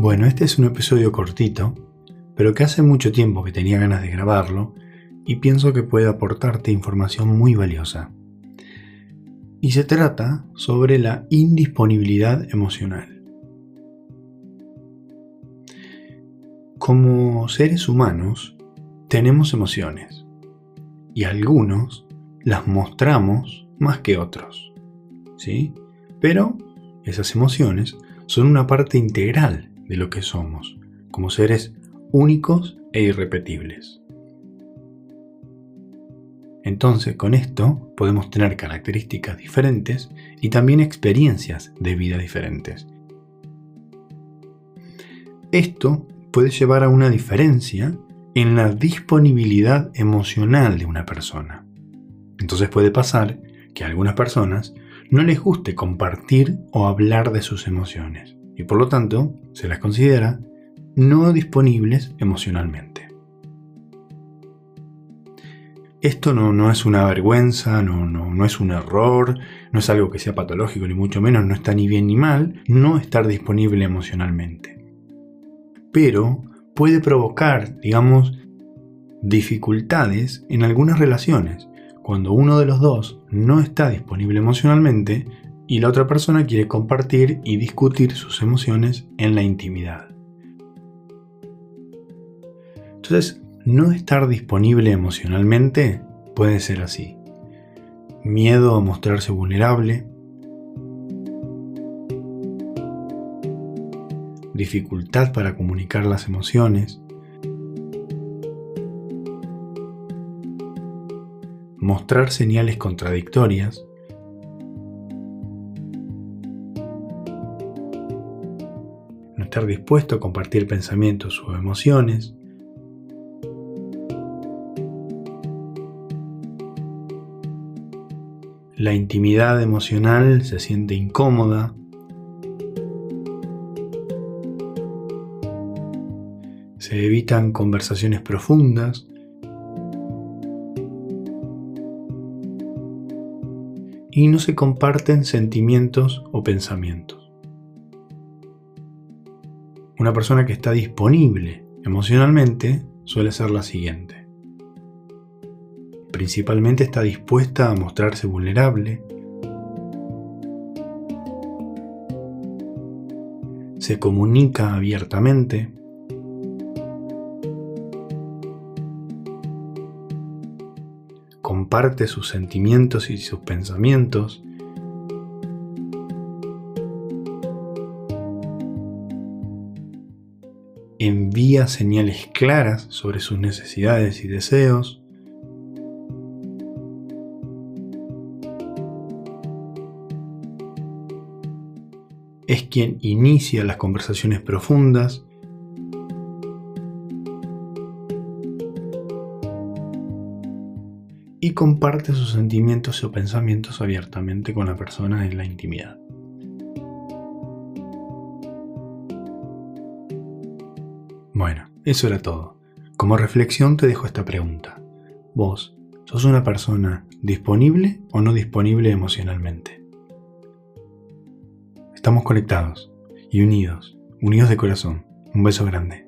Bueno, este es un episodio cortito, pero que hace mucho tiempo que tenía ganas de grabarlo y pienso que puede aportarte información muy valiosa. Y se trata sobre la indisponibilidad emocional. Como seres humanos, tenemos emociones y algunos las mostramos más que otros. ¿Sí? Pero esas emociones son una parte integral de lo que somos, como seres únicos e irrepetibles. Entonces, con esto podemos tener características diferentes y también experiencias de vida diferentes. Esto puede llevar a una diferencia en la disponibilidad emocional de una persona. Entonces puede pasar que a algunas personas no les guste compartir o hablar de sus emociones y por lo tanto se las considera no disponibles emocionalmente. Esto no, no es una vergüenza, no, no, no es un error, no es algo que sea patológico, ni mucho menos, no está ni bien ni mal no estar disponible emocionalmente. Pero puede provocar, digamos, dificultades en algunas relaciones, cuando uno de los dos no está disponible emocionalmente y la otra persona quiere compartir y discutir sus emociones en la intimidad. Entonces, no estar disponible emocionalmente puede ser así. Miedo a mostrarse vulnerable, dificultad para comunicar las emociones, mostrar señales contradictorias, dispuesto a compartir pensamientos o emociones, la intimidad emocional se siente incómoda, se evitan conversaciones profundas, y no se comparten sentimientos o pensamientos. Una persona que está disponible emocionalmente suele ser la siguiente. Principalmente está dispuesta a mostrarse vulnerable, se comunica abiertamente, comparte sus sentimientos y sus pensamientos, envía señales claras sobre sus necesidades y deseos, es quien inicia las conversaciones profundas, y comparte sus sentimientos o pensamientos abiertamente con la persona en la intimidad. Bueno, eso era todo. Como reflexión te dejo esta pregunta. ¿Vos sos una persona disponible o no disponible emocionalmente? Estamos conectados y unidos, unidos de corazón. Un beso grande.